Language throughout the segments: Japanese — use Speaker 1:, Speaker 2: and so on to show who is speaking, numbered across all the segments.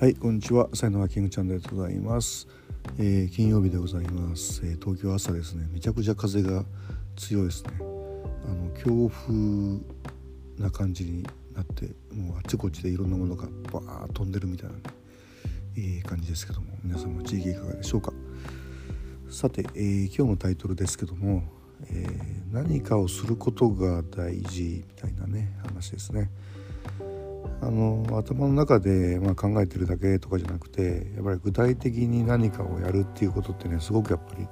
Speaker 1: はいこんにちは。才能はキングチャンネルでございます、えー、金曜日でございます、えー、東京朝ですね。めちゃくちゃ風が強いですね。あの強風な感じになってもうあっちこっちでいろんなものがバーッ飛んでるみたいなねいい感じですけども皆さんも地域いかがでしょうか。さて、えー、今日のタイトルですけども、えー、何かをすることが大事みたいなね話ですね。あの頭の中で、まあ、考えてるだけとかじゃなくてやっぱり具体的に何かをやるっていうことってねすごくやっぱり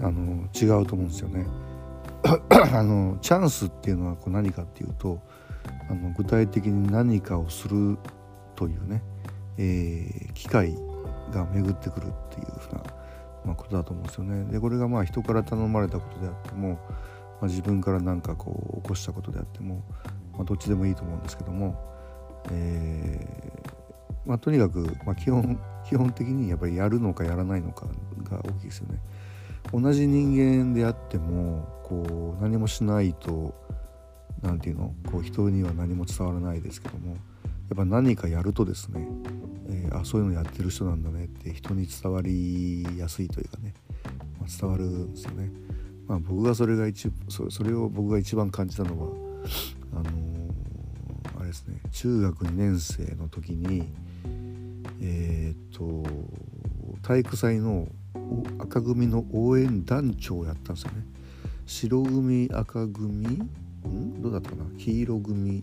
Speaker 1: あの違うと思うんですよね。あのチャンスっていうのはこう何かっていうとあの具体的に何かをするというね、えー、機会が巡ってくるっていうふうな、まあ、ことだと思うんですよね。でこれがまあ人から頼まれたことであっても、まあ、自分から何かこう起こしたことであってもまあ、どっちでもいいと思うんですけども、えーまあ、とにかく、まあ、基本 基本的にやっぱりやるのかやらないのかが大きいですよね。同じ人間であってもこう何もしないと何て言うのこう人には何も伝わらないですけどもやっぱ何かやるとですね、えー、あそういうのやってる人なんだねって人に伝わりやすいというかね、まあ、伝わるんですよね。まあ、僕がそれが一そそれを僕が一番感じたのはあのー、あれですね中学2年生の時にえっ、と体育祭の赤組の応援団長をやったんですよね。白組赤組ん？どうだったかな？黄色組。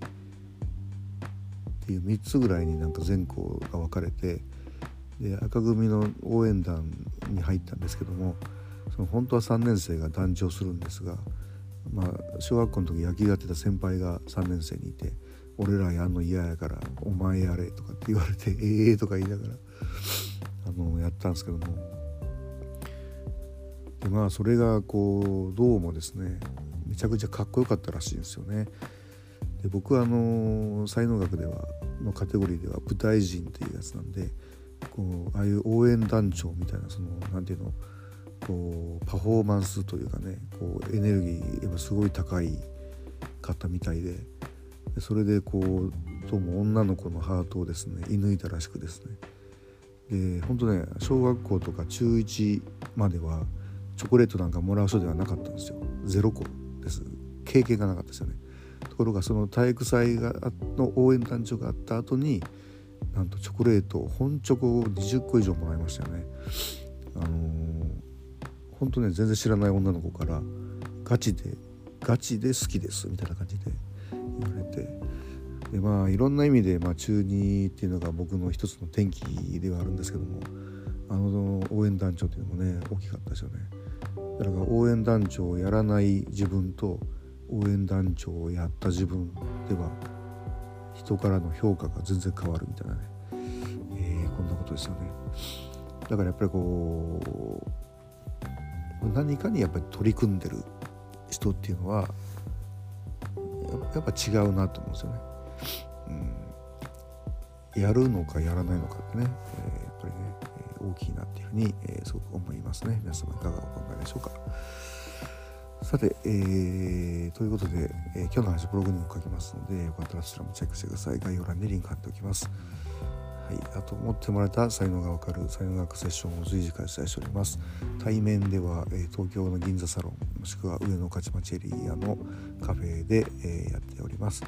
Speaker 1: っていう3つぐらいになんか全校が分かれてで赤組の応援団に入ったんですけどもその本当は3年生が団長するんですがまあ、小学校の時野球やってた先輩が3年生にいて「俺らやんの嫌やからお前やれ」とかって言われて「ええー」とか言いながらあのやったんですけどもでまあそれがこうどうもですねめちゃくちゃかっこよかったらしいんですよね。で僕はあの才能学ではのカテゴリーでは舞台人っていうやつなんでこうああいう応援団長みたいなその何ていうのこうパフォーマンスというかねこうエネルギーやっぱすごい高いかったみたいでそれでこうどうも女の子のハートをですね射抜いたらしくですね。で本当ね小学校とか中1まではチョコレートなんかもらう人ではなかったんですよ。ゼロ個です。経験がなかったですよね。ところがその体育祭がの応援団長があった後になんとチョコレート本チョコを20個以上もらいましたよね。あのー本当ね全然知らない女の子からガチでガチで好きですみたいな感じで言われてでまあいろんな意味で、まあ、中2っていうのが僕の一つの転機ではあるんですけどもあの応援団長っていうのもね大きかったですよね。だから応援団長をやらない自分と応援団長をやった自分では人からの評価が全然変わるみたいなね、えー、こんなことですよね。だからやっぱりこう何かにやっぱり取り組んでる人っていうのはやっぱ違うなと思うんですよね。うん、やるのかやらないのかってね、えー、やっぱりね、え、大きいなっていうふうに、えー、すごく思いますね。皆様いかがお考えでしょうか。さて、えー、ということで、えー、今日の話ブログにも書きますのでよかったらそちらもチェックしてください。概要欄にリンク貼っておきます。はい、あと持ってもらえた才能がわかる才能学セッションを随時開催しております対面では、えー、東京の銀座サロンもしくは上野勝町エリアのカフェで、えー、やっております、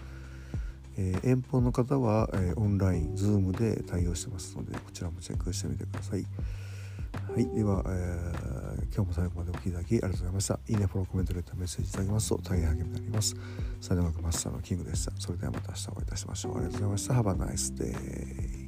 Speaker 1: えー、遠方の方は、えオンライン Zoom で対応してますのでこちらもチェックしてみてくださいはい、では、えー、今日も最後までお聴きいただきありがとうございました。いいね、フォロー、コメント、レター、メッセージいただきますと大変励みになります。才能学マスターのキングでした。それではまた明日お会いいたしましょう。ありがとうございました。Have a nice day.